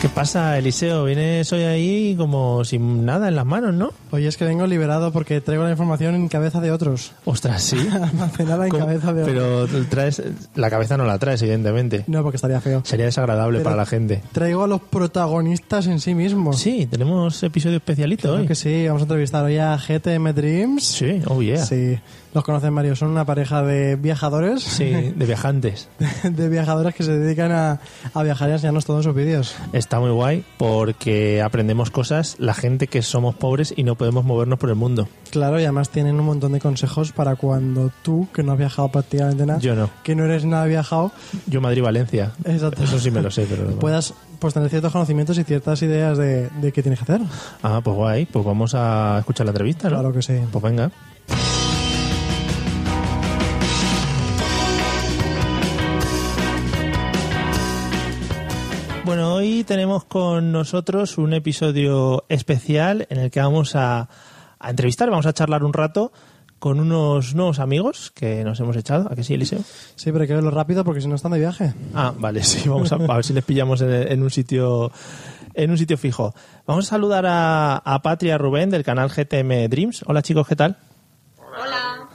¿Qué pasa, Eliseo? Vienes hoy ahí como sin nada en las manos, ¿no? Oye, es que vengo liberado porque traigo la información en cabeza de otros. Ostras, sí. Almacenada en ¿Cómo? cabeza de otros. Pero traes la cabeza no la traes, evidentemente. No, porque estaría feo. Sería desagradable Pero para la gente. Traigo a los protagonistas en sí mismos. Sí, tenemos episodio especialito Claro hoy. que sí, vamos a entrevistar hoy a GTM Dreams. Sí, oh yeah. Sí, Sí, los conocen Mario, son una pareja de viajadores, de viajantes. de viajadores que se dedican a, a viajar y enseñarnos todos sus vídeos. Está muy guay porque aprendemos cosas la gente que somos pobres y no podemos movernos por el mundo. Claro, y además tienen un montón de consejos para cuando tú, que no has viajado prácticamente nada, Yo no. que no eres nada viajado, Yo Madrid-Valencia. Exacto. Eso sí me lo sé, pero... puedas pues tener ciertos conocimientos y ciertas ideas de, de qué tienes que hacer. Ah, pues guay. Pues vamos a escuchar la entrevista, ¿no? Claro que sí. Pues venga. Tenemos con nosotros un episodio especial en el que vamos a, a entrevistar, vamos a charlar un rato con unos nuevos amigos que nos hemos echado. ¿A que sí, Eliseo? Sí, pero hay que verlo rápido porque si no están de viaje. Ah, vale, sí, vamos a, a ver si les pillamos en, en un sitio en un sitio fijo. Vamos a saludar a, a Patria Rubén del canal GTM Dreams. Hola chicos, ¿qué tal? Hola.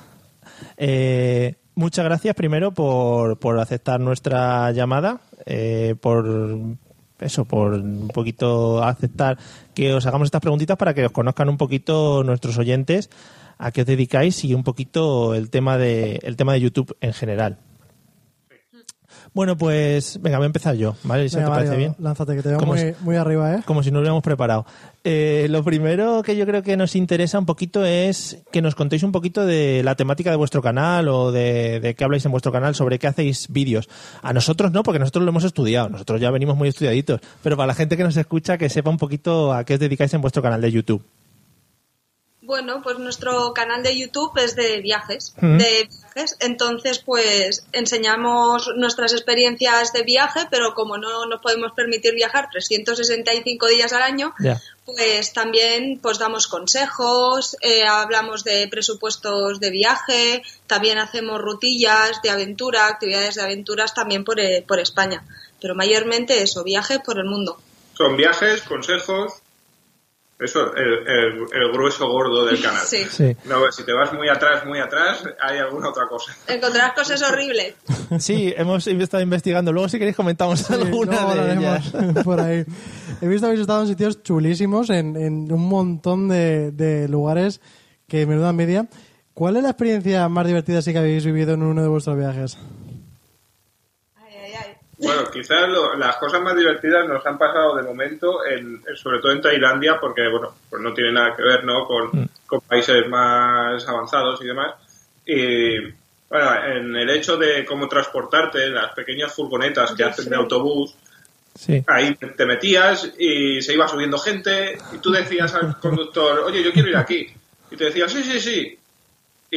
Eh, muchas gracias primero por, por aceptar nuestra llamada, eh, por eso, por un poquito aceptar que os hagamos estas preguntitas para que os conozcan un poquito nuestros oyentes a qué os dedicáis y un poquito el tema de el tema de YouTube en general. Bueno, pues venga, voy a empezar yo, ¿vale? ¿Eso Venga, te parece bien? Lánzate, que te veo muy arriba, ¿eh? Como si no lo hubiéramos preparado. Eh, lo primero que yo creo que nos interesa un poquito es que nos contéis un poquito de la temática de vuestro canal o de, de qué habláis en vuestro canal, sobre qué hacéis vídeos. A nosotros no, porque nosotros lo hemos estudiado, nosotros ya venimos muy estudiaditos, pero para la gente que nos escucha, que sepa un poquito a qué os dedicáis en vuestro canal de YouTube. Bueno, pues nuestro canal de YouTube es de viajes, de viajes. Entonces, pues enseñamos nuestras experiencias de viaje, pero como no nos podemos permitir viajar 365 días al año, pues también pues damos consejos, eh, hablamos de presupuestos de viaje, también hacemos rutillas de aventura, actividades de aventuras también por, eh, por España. Pero mayormente eso, viajes por el mundo. Son viajes, consejos. Eso, el, el- el grueso gordo del canal. Sí. Sí. No, si te vas muy atrás, muy atrás, hay alguna otra cosa. Encontrar cosas horribles. Sí, hemos estado investigando. Luego, si queréis, comentamos Sí, alguna de ellas. por ahí. He visto que habéis estado en sitios chulísimos, en, en un montón de, de lugares que me dan media. ¿Cuál es la experiencia más divertida sí que habéis vivido en uno de vuestros viajes? Ay, ay, ay. Bueno, quizás lo- las cosas más divertidas nos han pasado de momento, en, sobre todo en Tailandia, porque, bueno, pues no tiene nada que ver, ¿no? Con, con países más avanzados y demás. Y, bueno, en el hecho de cómo transportarte, las pequeñas furgonetas que hacen de autobús, Sí. ahí te metías y se iba subiendo gente y tú decías al conductor, oye, yo quiero ir aquí. Y te decía, sí, sí, sí.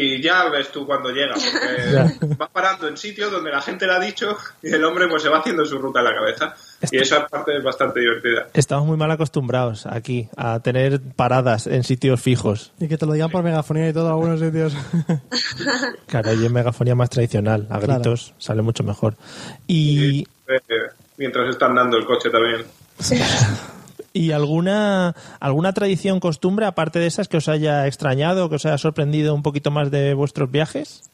Y ya ves tú cuando llega, porque va parando en sitios donde la gente le ha dicho y el hombre pues se va haciendo su ruta en la cabeza. Y esa parte es bastante divertida. Estamos muy mal acostumbrados aquí a tener paradas en sitios fijos. Y que te lo digan por megafonía y todo algunos sitios. Claro, y en megafonía más tradicional, a Claro. gritos, sale mucho mejor. Y, Eh, mientras están dando el coche también. ¿Y alguna, alguna tradición, costumbre, aparte de esas, que os haya extrañado, que os haya sorprendido un poquito más de vuestros viajes?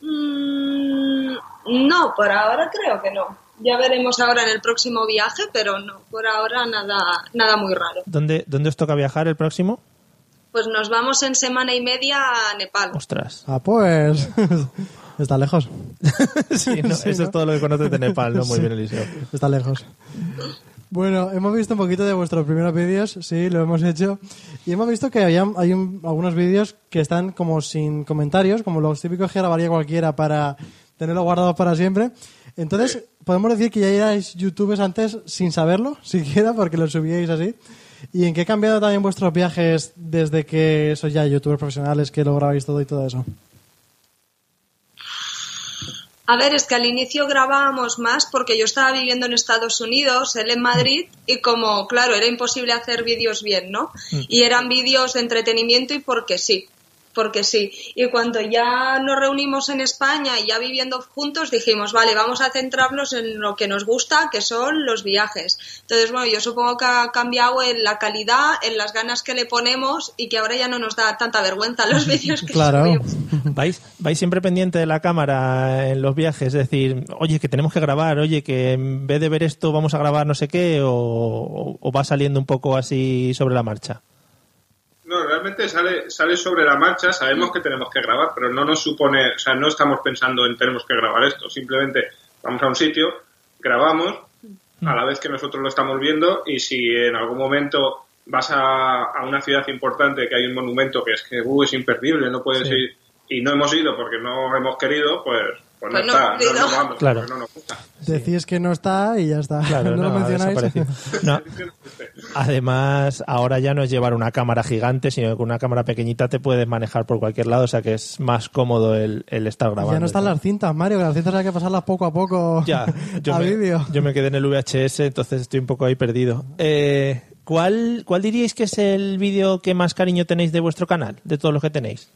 Mm, no, por ahora creo que no. Ya veremos ahora en el próximo viaje, pero no, por ahora nada, nada muy raro. ¿Dónde, ¿Dónde os toca viajar el próximo? Pues nos vamos en semana y media a Nepal. Ostras. ah, pues. Está lejos. Sí, no, Sí, eso ¿no? es todo lo que conoces de Nepal, ¿no? Muy Sí. bien, Eliseo. Está lejos. Bueno, hemos visto un poquito de vuestros primeros vídeos, sí, lo hemos hecho. Y hemos visto que había, hay un- algunos vídeos que están como sin comentarios, como los típicos que grabaría cualquiera para tenerlo guardado para siempre. Entonces, podemos decir que ya erais youtubers antes sin saberlo, siquiera, porque lo subíais así. ¿Y en qué ha cambiado también vuestros viajes desde que sois ya youtubers profesionales, que lo grabáis todo y todo eso? A ver, es que al inicio grabábamos más porque yo estaba viviendo en Estados Unidos, él en Madrid, y como, claro, era imposible hacer vídeos bien, ¿no? Y eran vídeos de entretenimiento y porque sí, porque sí. Y cuando ya nos reunimos en España y ya viviendo juntos, dijimos, vale, vamos a centrarnos en lo que nos gusta, que son los viajes. Entonces, bueno, yo supongo que ha cambiado en la calidad, en las ganas que le ponemos y que ahora ya no nos da tanta vergüenza los vídeos que Claro. subimos. ¿Vais, vais siempre pendiente de la cámara en los viajes, es decir, oye, que tenemos que grabar, oye, que en vez de ver esto vamos a grabar no sé qué, o, o- o va saliendo un poco así sobre la marcha. Realmente sale, sale sobre la marcha, sabemos que tenemos que grabar, pero no nos supone, o sea, no estamos pensando en tenemos que grabar esto, simplemente vamos a un sitio, grabamos a la vez que nosotros lo estamos viendo y si en algún momento vas a, a una ciudad importante que hay un monumento que es que uh, es imperdible, no puedes Sí. ir y no hemos ido porque no hemos querido, pues, pues, Pues no no está, vamos, Claro. no nos gusta. Decís que no está y ya está. Claro, no, no, lo ha mencionáis. además, ahora ya no es llevar una cámara gigante, sino que con una cámara pequeñita te puedes manejar por cualquier lado, o sea que es más cómodo el, el estar grabando. ya no están las cintas, Mario, que las cintas hay que pasarlas poco a poco Ya, yo a me, vídeo. yo me quedé en el VHS, entonces estoy un poco ahí perdido. Eh, ¿cuál, ¿Cuál diríais que es el vídeo que más cariño tenéis de vuestro canal, de todos los que tenéis?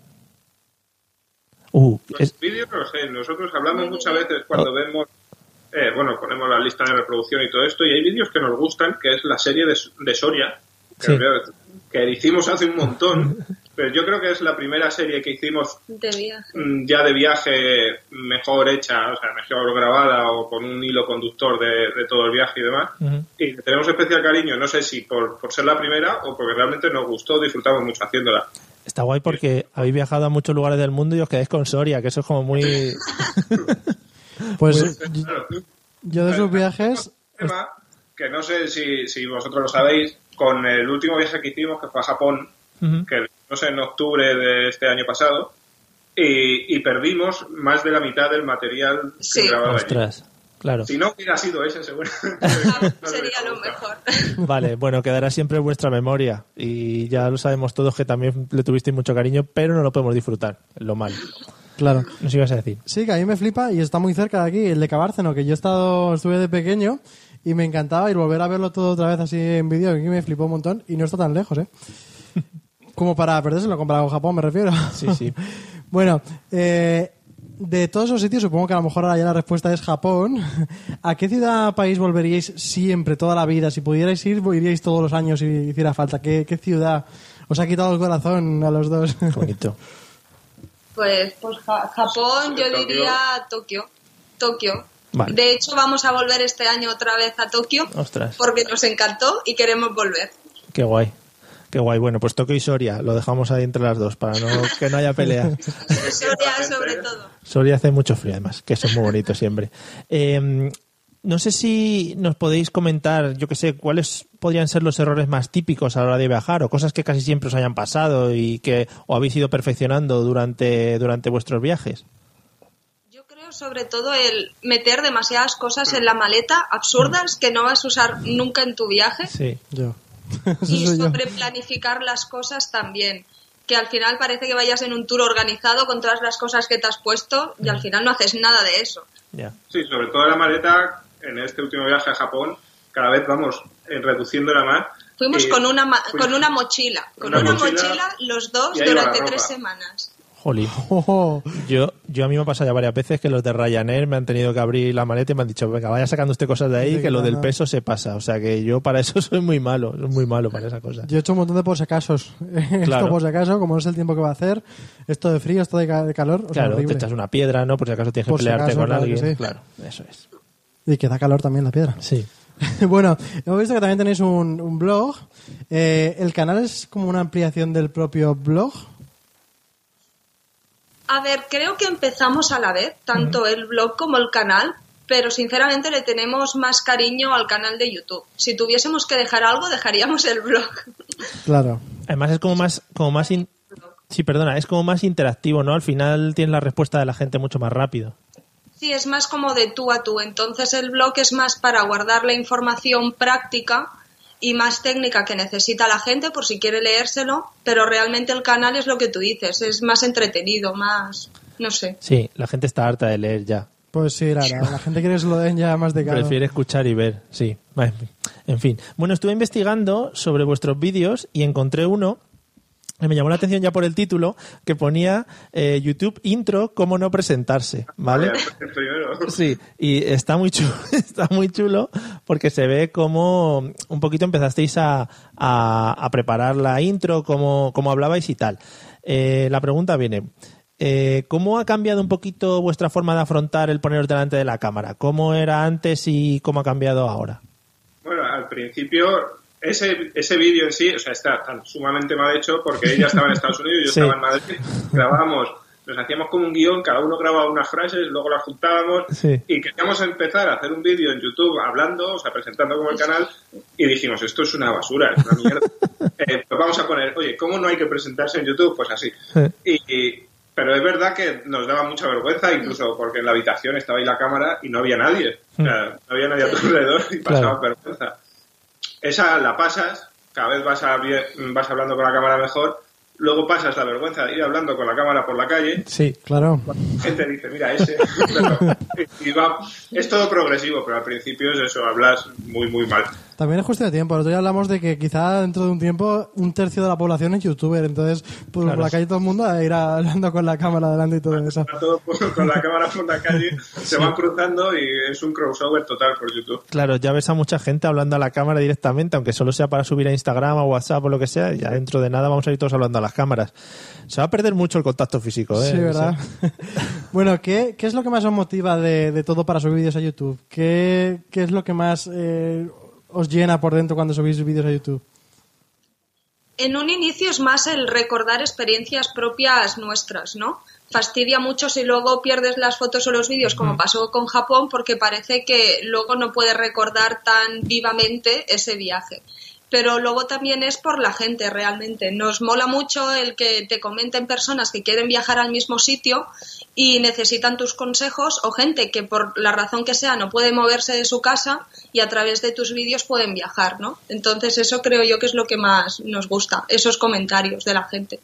Uh, Los es- vídeos, no sé, nosotros hablamos muchas veces cuando vemos, eh, bueno, ponemos la lista de reproducción y todo esto, y hay vídeos que nos gustan, que es la serie de, de Soria, que, Sí. creo que hicimos hace un montón, pero yo creo que es la primera serie que hicimos De viaje. mm, ya de viaje mejor hecha, o sea, mejor grabada o con un hilo conductor de, de todo el viaje y demás. Y tenemos especial cariño, no sé si por, por ser la primera o porque realmente nos gustó, disfrutamos mucho haciéndola. Está guay porque habéis viajado a muchos lugares del mundo y os quedáis con Soria, que eso es como muy... Pues Claro. yo de sus viajes, tema que no sé si, si vosotros lo sabéis, con el último viaje que hicimos, que fue a Japón, que no sé, en octubre de este año pasado, y, y perdimos más de la mitad del material Sí. que grababa allí. Claro. Si no hubiera sido ese, no Sería lo mejor. Vale, bueno, quedará siempre en vuestra memoria y ya lo sabemos todos que también le tuvisteis mucho cariño, pero no lo podemos disfrutar, lo malo. claro. Nos ibas a decir. Sí, que a mí me flipa y está muy cerca de aquí, el de Cabárceno, que yo he estado, estuve de pequeño y me encantaba ir volver a verlo todo otra vez así en vídeo, que aquí me flipó un montón y no está tan lejos, ¿eh? Como para perdérselo comparado con Japón, me refiero. Sí, sí. bueno, eh, de todos esos sitios, supongo que a lo mejor ahora ya la respuesta es Japón. ¿A qué ciudad país volveríais siempre, toda la vida? Si pudierais ir, iríais todos los años si hiciera falta. ¿Qué, qué ciudad os ha quitado el corazón a los dos? Qué bonito. Pues, pues Ja- Japón, yo Tokio. diría Tokio. Tokio. Vale. De hecho, vamos a volver este año otra vez a Tokio Ostras, porque nos encantó y queremos volver. qué guay. Qué guay. Bueno, pues Tokio y Soria, lo dejamos ahí entre las dos para no, que no haya pelea. Soria sobre todo. Soria hace mucho frío además, que eso es muy bonito siempre. Eh, no sé si nos podéis comentar, yo qué sé, cuáles podrían ser los errores más típicos a la hora de viajar o cosas que casi siempre os hayan pasado y que o habéis ido perfeccionando durante, durante vuestros viajes. Yo creo sobre todo el meter demasiadas cosas en la maleta absurdas que no vas a usar nunca en tu viaje Sí. yo. Y sobre planificar las cosas también. Que al final parece que vayas en un tour organizado con todas las cosas que te has puesto y al final no haces nada de eso. Ya. Sí, sobre todo la maleta, en este último viaje a Japón, cada vez vamos eh, reduciéndola más. Fuimos Y- con una, fuimos- con una mochila, con Una una, mochila, mochila, los dos durante tres semanas. Jolín. Oh, Yo, yo a mí me ha pasado ya varias veces que los de Ryanair me han tenido que abrir la maleta y me han dicho, venga, vaya sacando usted cosas de ahí, Sí, que lo del claro. peso se pasa. O sea que yo para eso soy muy malo, soy muy malo para esa cosa. Yo he hecho un montón de por si acasos. Esto Claro. por si acaso, como no es el tiempo que va a hacer, esto de frío, esto de, ca- de calor, o sea, Claro, te echas una piedra, ¿no? Por si acaso tienes que Por si pelearte acaso, con claro alguien. sí. Claro, eso es. Y que da calor también la piedra. Sí. bueno, hemos visto que también tenéis un, un blog. Eh, ¿El canal es como una ampliación del propio blog? A ver, creo que empezamos a la vez, tanto el blog como el canal, pero sinceramente le tenemos más cariño al canal de YouTube. Si tuviésemos que dejar algo, dejaríamos el blog. Claro. Además es como más, como más in- sí, perdona, es como más interactivo, ¿no? Al final tienes la respuesta de la gente mucho más rápido. Sí, es más como de tú a tú. Entonces el blog es más para guardar la información práctica y más técnica que necesita la gente por si quiere leérselo, pero realmente el canal es lo que tú dices, es más entretenido, más, no sé. Sí, la gente está harta de leer ya. Pues sí, la, la gente quiere que se lo den ya más de cara. Prefiere escuchar y ver, sí. En fin. Bueno, estuve investigando sobre vuestros vídeos y encontré uno me llamó la atención ya por el título, que ponía eh, YouTube intro, cómo no presentarse, ¿vale? Primero. Sí, y está muy chulo, está muy chulo porque se ve como un poquito empezasteis a, a- a preparar la intro, cómo, cómo hablabais y tal. Eh, la pregunta viene, eh, ¿cómo ha cambiado un poquito vuestra forma de afrontar el poneros delante de la cámara? ¿Cómo era antes y cómo ha cambiado ahora? Bueno, al principio, ese, ese vídeo en sí, o sea, está tan sumamente mal hecho porque ella estaba en Estados Unidos, yo Sí. estaba en Madrid, grabábamos, nos hacíamos como un guion, cada uno grababa unas frases, luego las juntábamos Sí. y queríamos empezar a hacer un vídeo en YouTube hablando, o sea, presentando como el canal y dijimos, esto es una basura, es una mierda. Eh, pues vamos a poner, oye, ¿cómo no hay que presentarse en YouTube? Pues así. Y, y- pero es verdad que nos daba mucha vergüenza, incluso porque en la habitación estaba ahí la cámara y no había nadie. O sea, no había nadie a tu alrededor y pasaba Claro. vergüenza. Esa la pasas, cada vez vas, a- vas hablando con la cámara mejor, luego pasas la vergüenza de ir hablando con la cámara por la calle, Sí, Claro. la gente dice, mira, ese. Y va, es todo progresivo, pero al principio es eso, hablas muy, muy mal. También es cuestión de tiempo. El otro día hablamos de que quizá dentro de un tiempo un tercio de la población es youtuber. Entonces, por Claro. la calle todo el mundo a ir hablando con la cámara delante y todo eso. Todo por- con la cámara por la calle, se van cruzando y es un crossover total por YouTube. claro, ya ves a mucha gente hablando a la cámara directamente, aunque solo sea para subir a Instagram, a WhatsApp o lo que sea, ya dentro de nada vamos a ir todos hablando a las cámaras. Se va a perder mucho el contacto físico, ¿eh? Sí, ¿verdad? bueno, ¿qué, ¿qué es lo que más os motiva de, de todo para subir vídeos a YouTube? ¿Qué, qué es lo que más eh, os llena por dentro cuando subís vídeos a YouTube? En un inicio es más el recordar experiencias propias nuestras, ¿no? Fastidia mucho si luego pierdes las fotos o los vídeos, como pasó con Japón, porque parece que luego no puedes recordar tan vivamente ese viaje. Pero luego también es por la gente realmente. Nos mola mucho el que te comenten personas que quieren viajar al mismo sitio y necesitan tus consejos o gente que por la razón que sea no puede moverse de su casa y a través de tus vídeos pueden viajar, ¿no? Entonces eso creo yo que es lo que más nos gusta, esos comentarios de la gente.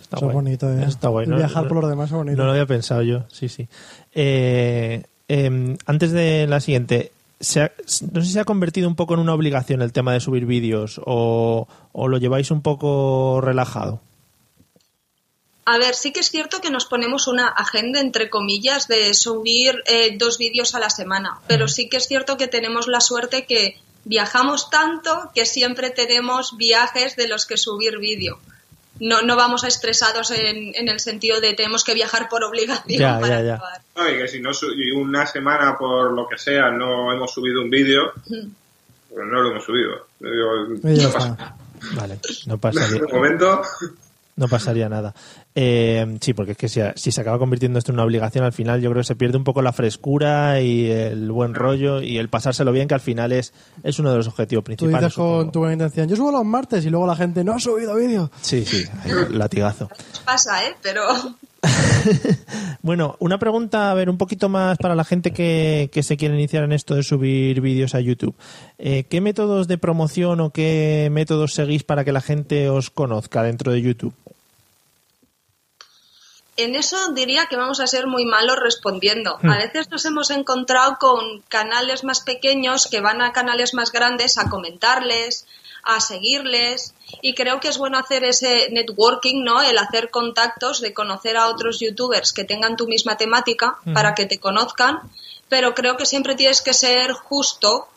Está Eso es guay. bonito, ¿eh? Está guay. Viajar por los demás es bonito. No lo había pensado yo, sí, sí. Eh, em, antes de la siguiente, se ha- no sé si se ha convertido un poco en una obligación el tema de subir vídeos o, o lo lleváis un poco relajado. A ver, sí que es cierto que nos ponemos una agenda, entre comillas, de subir eh, dos vídeos a la semana, pero sí que es cierto que tenemos la suerte que viajamos tanto que siempre tenemos viajes de los que subir vídeo. No, no vamos estresados en, en el sentido de tenemos que viajar por obligación Ya, para ya, ya. No, y que si no su- y una semana por lo que sea no hemos subido un vídeo, pues no lo hemos subido. Digo, no pasa. Vale, no pasaría, De momento, no pasaría nada. Eh, sí, porque es que si, si se acaba convirtiendo esto en una obligación, al final yo creo que se pierde un poco la frescura y el buen rollo y el pasárselo bien, que al final es, es uno de los objetivos Tú principales. dices con tu buena intención, yo subo los martes y luego la gente no ha subido vídeo. Sí, sí, latigazo. Pasa, ¿eh? Pero Bueno, una pregunta, a ver, un poquito más para la gente que, que se quiere iniciar en esto de subir vídeos a YouTube. Eh, ¿Qué métodos de promoción o qué métodos seguís para que la gente os conozca dentro de YouTube? En eso diría que vamos a ser muy malos respondiendo. A veces nos hemos encontrado con canales más pequeños que van a canales más grandes a comentarles, a seguirles y creo que es bueno hacer ese networking, ¿no? El hacer contactos, de conocer a otros youtubers que tengan tu misma temática para que te conozcan, pero creo que siempre tienes que ser justo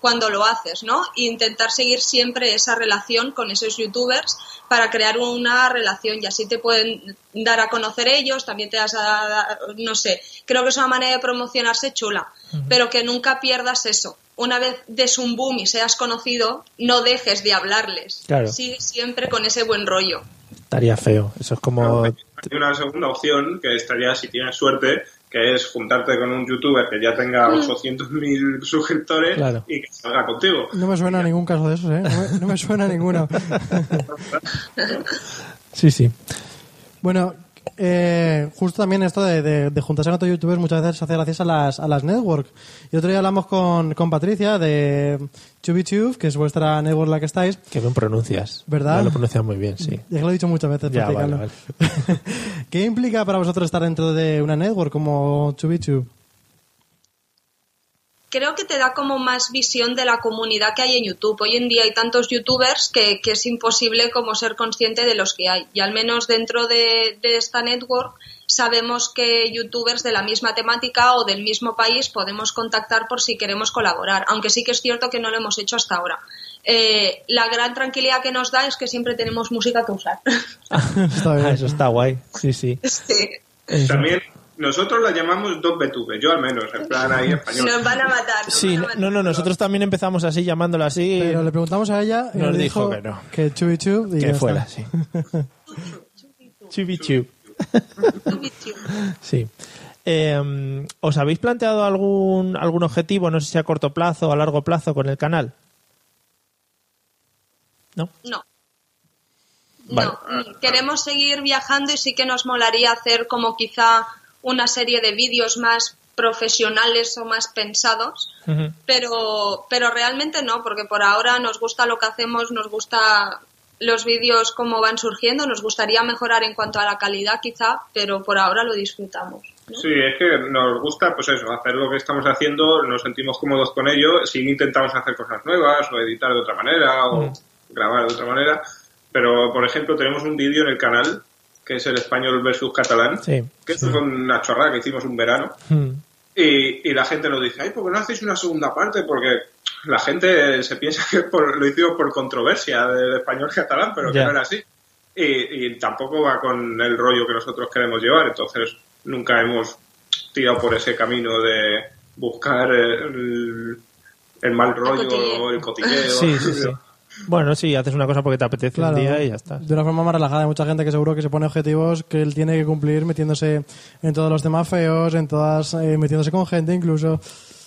cuando lo haces, ¿no? E intentar seguir siempre esa relación con esos youtubers para crear una relación y así te pueden dar a conocer ellos, también te das a dar, no sé, creo que es una manera de promocionarse chula, pero que nunca pierdas eso. Una vez des un boom y seas conocido, no dejes de hablarles. Claro. Sigue siempre con ese buen rollo. Estaría feo. Eso es como... hay una segunda opción que estaría, si tienes suerte, que es juntarte con un youtuber que ya tenga 800.000 suscriptores Claro. y que salga contigo. No me suena a ningún caso de esos, ¿eh? No me, no me suena a ninguno. Sí, sí. Bueno, eh, justo también esto de, de- de juntarse con otros youtubers muchas veces se hace gracias a las, a las networks. Y otro día hablamos con, con Patricia de ChubiTube, que es vuestra network en la que estáis. Que bien pronuncias. ¿Verdad? Ya Lo pronuncias muy bien, sí. Ya que lo he dicho muchas veces, Ya, vale, ¿Qué implica para vosotros estar dentro de una network como ChubiTube? Creo que te da como más visión de la comunidad que hay en YouTube. Hoy en día hay tantos youtubers que, que es imposible como ser consciente de los que hay. Y al menos dentro de, de esta network sabemos que youtubers de la misma temática o del mismo país podemos contactar por si queremos colaborar, aunque sí que es cierto que no lo hemos hecho hasta ahora. Eh, la gran tranquilidad que nos da es que siempre tenemos música que usar. Está bien. Eso está guay. Sí, sí. Sí. También nosotros la llamamos 2BTV, yo al menos, en plan ahí español. Nos van a matar. nos Sí, van a matar. no, no, nosotros también empezamos así, llamándolo así. Pero le preguntamos a ella y Nos dijo que no. que ChubiTube y que fuera, está. sí. Chubichu. YouTube. Sí. Eh, ¿Os habéis planteado algún, algún objetivo, no sé si a corto plazo o a largo plazo, con el canal? ¿No? No. Vale. No, mm, queremos seguir viajando y sí que nos molaría hacer como quizá una serie de vídeos más profesionales o más pensados, pero, pero realmente no, porque por ahora nos gusta lo que hacemos, nos gusta los vídeos como van surgiendo, nos gustaría mejorar en cuanto a la calidad quizá, pero por ahora lo disfrutamos. ¿no? Sí, es que nos gusta, pues eso, hacer lo que estamos haciendo, nos sentimos cómodos con ello, si intentamos hacer cosas nuevas, o editar de otra manera, o grabar de otra manera. Pero, por ejemplo, tenemos un vídeo en el canal, que es el español versus catalán, Sí. que esto fue una chorrada que hicimos un verano, Mm. y, y la gente nos dice, ay, ¿por qué no hacéis una segunda parte? Porque la gente se piensa que por- lo hicimos por controversia del español catalán, pero que no era así. Y, y tampoco va con el rollo que nosotros queremos llevar, entonces nunca hemos tirado por ese camino de buscar el, el mal rollo cotilleo. o el cotilleo. Sí, sí, sí. Bueno, sí, haces una cosa porque te apetece Claro, un día y ya está. de una forma más relajada. Hay mucha gente que seguro que se pone objetivos que él tiene que cumplir metiéndose en todos los temas feos, en todas, eh, metiéndose con gente incluso.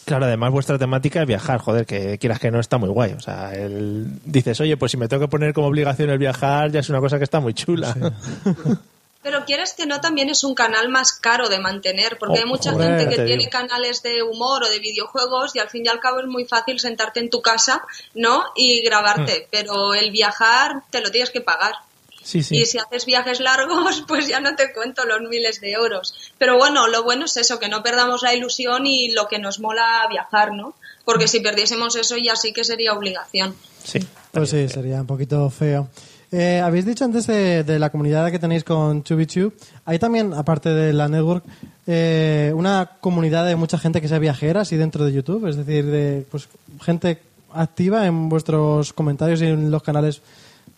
Claro, además vuestra temática es viajar, joder, que quieras que no está muy guay. O sea, el- dices, oye, pues si me tengo que poner como obligación el viajar, ya es una cosa que está muy chula. Pero quieres que no, también es un canal más caro de mantener, porque Oh, hay mucha joder, gente te que digo. tiene canales de humor o de videojuegos y al fin y al cabo es muy fácil sentarte en tu casa, ¿no? Y Hmm. grabarte, pero el viajar te lo tienes que pagar. Sí, sí. Y si haces viajes largos, pues ya no te cuento los miles de euros. Pero bueno, lo bueno es eso, que no perdamos la ilusión y lo que nos mola viajar, ¿no? Porque si perdiésemos eso ya sí que sería obligación. Sí. Pues sí, sería un poquito feo. Eh, habéis dicho antes de, de la comunidad que tenéis con ChubiTube, hay también, aparte de la network, eh, una comunidad de mucha gente que sea viajera, así dentro de YouTube, es decir, de pues, gente activa en vuestros comentarios y en los canales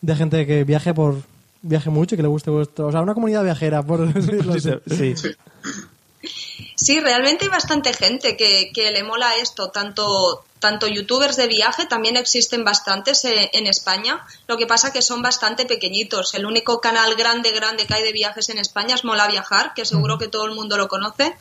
de gente que viaje por viaje mucho y que le guste vuestro, o sea, una comunidad viajera, por decirlo así. Sí. Sí, realmente hay bastante gente que, que le mola esto, tanto, tanto youtubers de viaje, también existen bastantes eh, en España, lo que pasa que son bastante pequeñitos. El único canal grande, grande que hay de viajes en España es Mola Viajar, que seguro que todo el mundo lo conoce,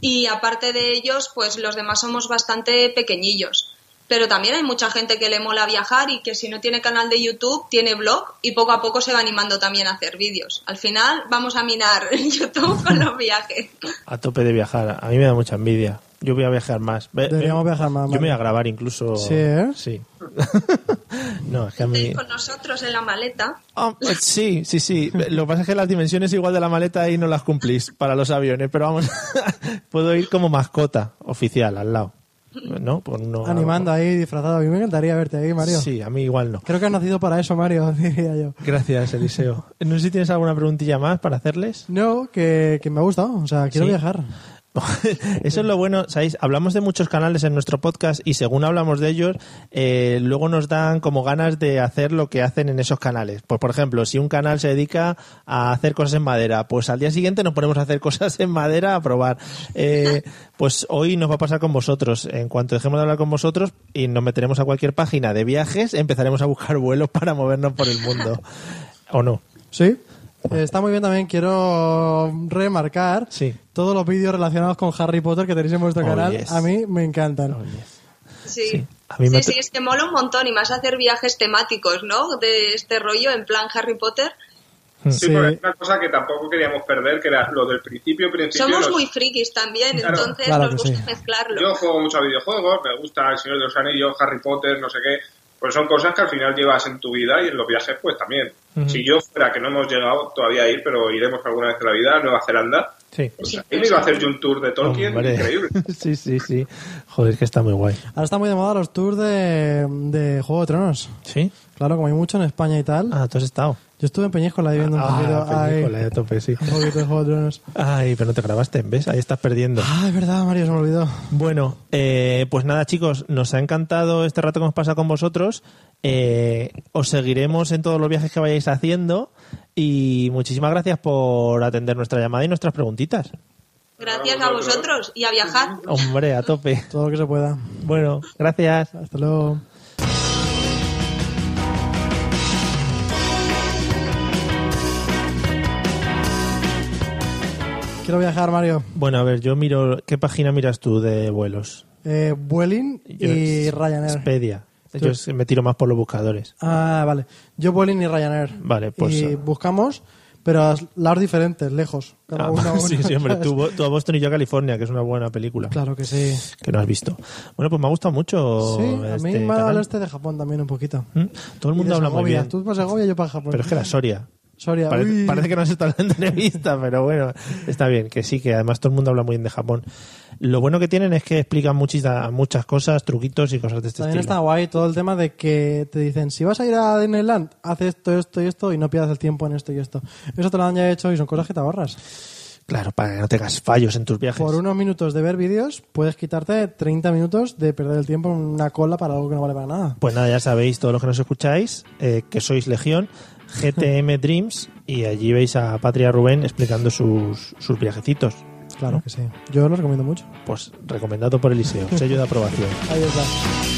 y aparte de ellos, pues los demás somos bastante pequeñillos. Pero también hay mucha gente que le mola viajar y que si no tiene canal de YouTube, tiene blog y poco a poco se va animando también a hacer vídeos. Al final vamos a minar YouTube con los viajes. A tope de viajar. A mí me da mucha envidia. Yo voy a viajar más. Ve- Deberíamos ve- viajar más, Yo me voy Mario. a grabar incluso. Sí, ¿eh? Sí. no, es que a mí. Estáis con nosotros en la maleta. Ah, pues sí, sí, sí. Lo que pasa es que las dimensiones igual de la maleta y no las cumplís para los aviones, pero vamos, puedo ir como mascota oficial al lado. ¿No? Uno- Animando ahí, disfrazado. A mí me encantaría verte ahí, Mario. Sí, a mí igual no. Creo que has nacido para eso, Mario, diría yo. Gracias, Eliseo. No sé si tienes alguna preguntilla más para hacerles. No, que, que me ha gustado. O sea, quiero Sí. viajar. Eso es lo bueno, ¿sabéis? Hablamos de muchos canales en nuestro podcast y según hablamos de ellos, eh, luego nos dan como ganas de hacer lo que hacen en esos canales. Pues, por ejemplo, si un canal se dedica a hacer cosas en madera, pues al día siguiente nos ponemos a hacer cosas en madera a probar. Eh, pues hoy nos va a pasar con vosotros. En cuanto dejemos de hablar con vosotros y nos meteremos a cualquier página de viajes, empezaremos a buscar vuelos para movernos por el mundo. ¿O no? ¿Sí? Eh, está muy bien también, quiero remarcar Sí. todos los vídeos relacionados con Harry Potter que tenéis en vuestro Oh, canal. yes. A mí me encantan. Sí, Sí, sí, a mí me sí, es que mola un montón y más hacer viajes temáticos, ¿no? De este rollo, en plan Harry Potter. Sí, Sí. porque es una cosa que tampoco queríamos perder, que era lo del principio, principio. Somos los- muy frikis también, Claro. entonces Claro nos gusta sí. mezclarlo. Yo juego mucho a videojuegos, me gusta El Señor de los Anillos, Harry Potter, no sé qué. Pues son cosas que al final llevas en tu vida y en los viajes pues también. Si yo fuera, que no hemos llegado todavía a ir, pero iremos alguna vez en la vida a Nueva Zelanda, Sí. pues ahí me iba a hacer yo un tour de Tolkien Hombre. increíble. sí, sí, sí. Joder, que está muy guay. Ahora está muy de moda los tours de, de Juego de Tronos. ¿Sí? Claro, como hay mucho en España y tal. Ah, tú has estado. Yo estuve en Peñíscola ahí viendo un poquito. Ah, a tope, sí. un poquito de Juego de Tronos. Ay, pero no te grabaste, ¿ves? Ahí estás perdiendo. Ah, es verdad, Mario, se me olvidó. Bueno, eh, pues nada, chicos, nos ha encantado este rato que hemos pasado con vosotros. Eh, os seguiremos en todos los viajes que vayáis haciendo y muchísimas gracias por atender nuestra llamada y nuestras preguntitas. Gracias a vosotros y a viajar. Hombre, a tope. Todo lo que se pueda. Bueno, gracias. Hasta luego. Quiero viajar, Mario. Bueno, a ver, yo miro. ¿Qué página miras tú de vuelos? Eh, Vueling y Ryanair. Expedia. Yo me tiro más por los buscadores. Ah, vale. Yo Vueling y Ryanair. Vale, pues, Y eh. buscamos, pero a lados diferentes, lejos. Cada Ah, uno a uno, sí, sí, hombre. Tú, tú a Boston y yo a California, que es una buena película. Claro que sí. Que no has visto. Bueno, pues me ha gustado mucho. Sí, a mí este me ha dado este de Japón también un poquito. ¿Mm? Todo el mundo habla muy Segovia. bien. Tú para Segovia, yo para Japón. Pero es que la Soria. Soria, Parece, uy. parece que no está hablando en entrevista, pero bueno, está bien, que sí, que además todo el mundo habla muy bien de Japón. Lo bueno que tienen es que explican muchas, muchas cosas, truquitos y cosas de este También está estilo. guay todo el tema de que te dicen, si vas a ir a Disneyland, haz esto, esto y esto y no pierdas el tiempo en esto y esto. Eso te lo han ya hecho y son cosas que te ahorras. Claro, para que no tengas fallos en tus viajes. Por unos minutos de ver vídeos, puedes quitarte 30 minutos de perder el tiempo en una cola para algo que no vale para nada. Pues nada, ya sabéis, todos los que nos escucháis, eh, que sois Legión, GTM Dreams, y allí veis a Patria Rubén explicando sus, sus viajecitos. Claro que sí. Yo lo recomiendo mucho. Pues recomendado por Eliseo, sello de aprobación. Ahí está.